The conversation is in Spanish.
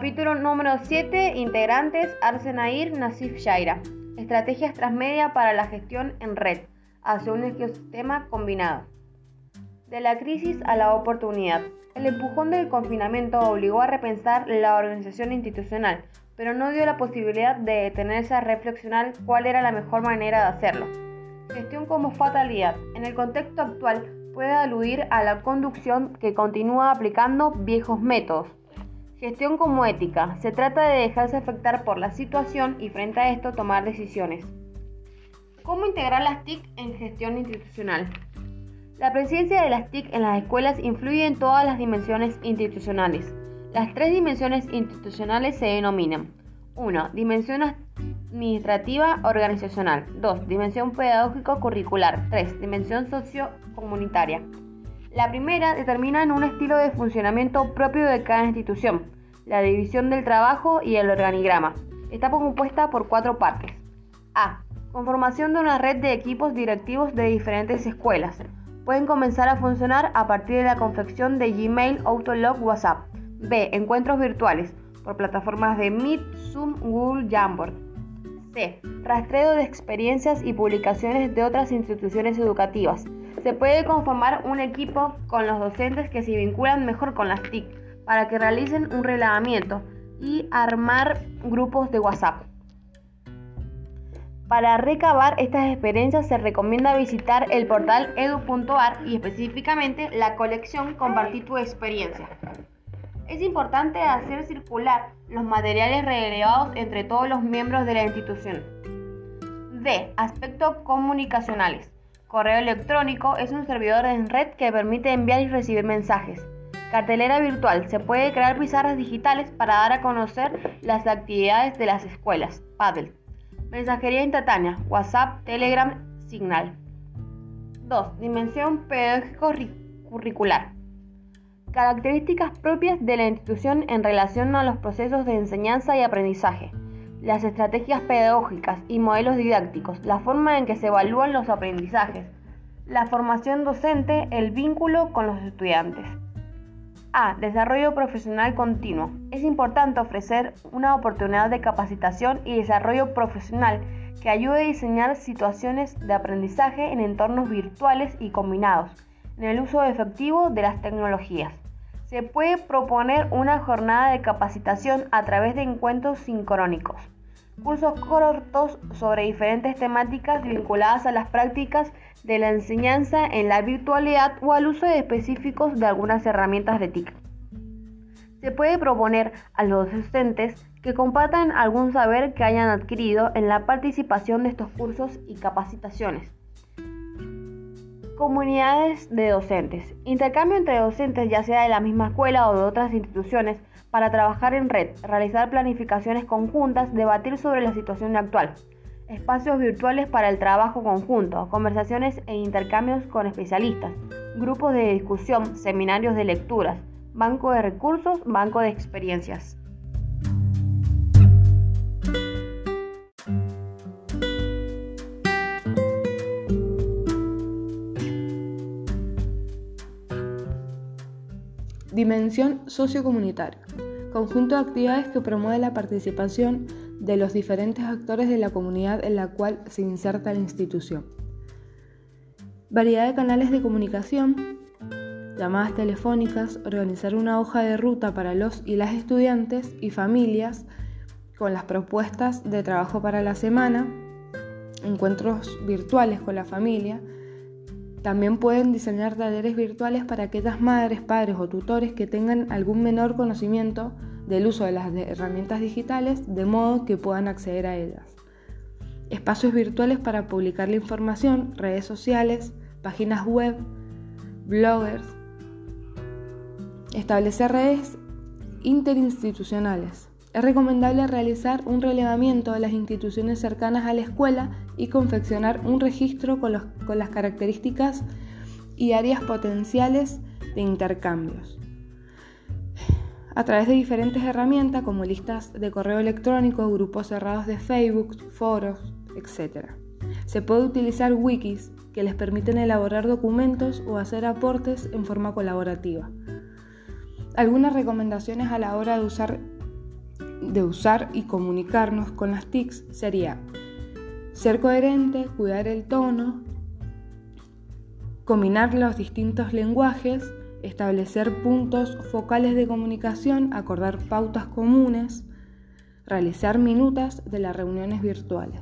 Capítulo número 7. Integrantes Arsenair Nasif Shaira. Estrategias transmedia para la gestión en red hacia un ecosistema combinado. De la crisis a la oportunidad. El empujón del confinamiento obligó a repensar la organización institucional, pero no dio la posibilidad de detenerse a reflexionar cuál era la mejor manera de hacerlo. Gestión como fatalidad. En el contexto actual puede aludir a la conducción que continúa aplicando viejos métodos. Gestión como ética. Se trata de dejarse afectar por la situación y frente a esto tomar decisiones. ¿Cómo integrar las TIC en gestión institucional? La presencia de las TIC en las escuelas influye en todas las dimensiones institucionales. Las tres dimensiones institucionales se denominan 1. Dimensión administrativa organizacional 2. Dimensión pedagógico curricular 3. Dimensión sociocomunitaria. La primera determina un estilo de funcionamiento propio de cada institución, la división del trabajo y el organigrama. Está compuesta por cuatro partes. A. Conformación de una red de equipos directivos de diferentes escuelas pueden comenzar a funcionar a partir de la confección de Gmail, Outlook, WhatsApp. B. Encuentros virtuales por plataformas de Meet, Zoom, Google, Jamboard. C. Rastreo de experiencias y publicaciones de otras instituciones educativas. Se puede conformar un equipo con los docentes que se vinculan mejor con las TIC para que realicen un relevamiento y armar grupos de WhatsApp. Para recabar estas experiencias se recomienda visitar el portal edu.ar y específicamente la colección Compartir tu experiencia. Es importante hacer circular los materiales relevados entre todos los miembros de la institución. D. Aspectos comunicacionales. Correo electrónico es un servidor en red que permite enviar y recibir mensajes. Cartelera virtual. Se puede crear pizarras digitales para dar a conocer las actividades de las escuelas. Paddle. Mensajería instantánea, WhatsApp, Telegram, Signal. 2. Dimensión pedagógico-curricular. Características propias de la institución en relación a los procesos de enseñanza y aprendizaje, las estrategias pedagógicas y modelos didácticos, la forma en que se evalúan los aprendizajes, la formación docente, el vínculo con los estudiantes. A. Desarrollo profesional continuo. Es importante ofrecer una oportunidad de capacitación y desarrollo profesional que ayude a diseñar situaciones de aprendizaje en entornos virtuales y combinados, en el uso efectivo de las tecnologías. Se puede proponer una jornada de capacitación a través de encuentros sincrónicos, cursos cortos sobre diferentes temáticas vinculadas a las prácticas de la enseñanza en la virtualidad o al uso específicos de algunas herramientas de TIC. Se puede proponer a los docentes que compartan algún saber que hayan adquirido en la participación de estos cursos y capacitaciones. Comunidades de docentes. Intercambio entre docentes ya sea de la misma escuela o de otras instituciones para trabajar en red, realizar planificaciones conjuntas, debatir sobre la situación actual espacios virtuales para el trabajo conjunto, conversaciones e intercambios con especialistas, grupos de discusión, seminarios de lecturas, banco de recursos, banco de experiencias. Dimensión sociocomunitaria. Conjunto de actividades que promueve la participación de los diferentes actores de la comunidad en la cual se inserta la institución. Variedad de canales de comunicación, llamadas telefónicas, organizar una hoja de ruta para los y las estudiantes y familias con las propuestas de trabajo para la semana, encuentros virtuales con la familia. También pueden diseñar talleres virtuales para aquellas madres, padres o tutores que tengan algún menor conocimiento del uso de las herramientas digitales de modo que puedan acceder a ellas. Espacios virtuales para publicar la información, redes sociales, páginas web, bloggers. Establecer redes interinstitucionales. Es recomendable realizar un relevamiento de las instituciones cercanas a la escuela y confeccionar un registro con, con las características y áreas potenciales de intercambios a través de diferentes herramientas como listas de correo electrónico, grupos cerrados de Facebook, foros, etc. Se puede utilizar wikis que les permiten elaborar documentos o hacer aportes en forma colaborativa. Algunas recomendaciones a la hora de usar de usar y comunicarnos con las TICs sería ser coherente, cuidar el tono, combinar los distintos lenguajes, establecer puntos focales de comunicación, acordar pautas comunes, realizar minutas de las reuniones virtuales.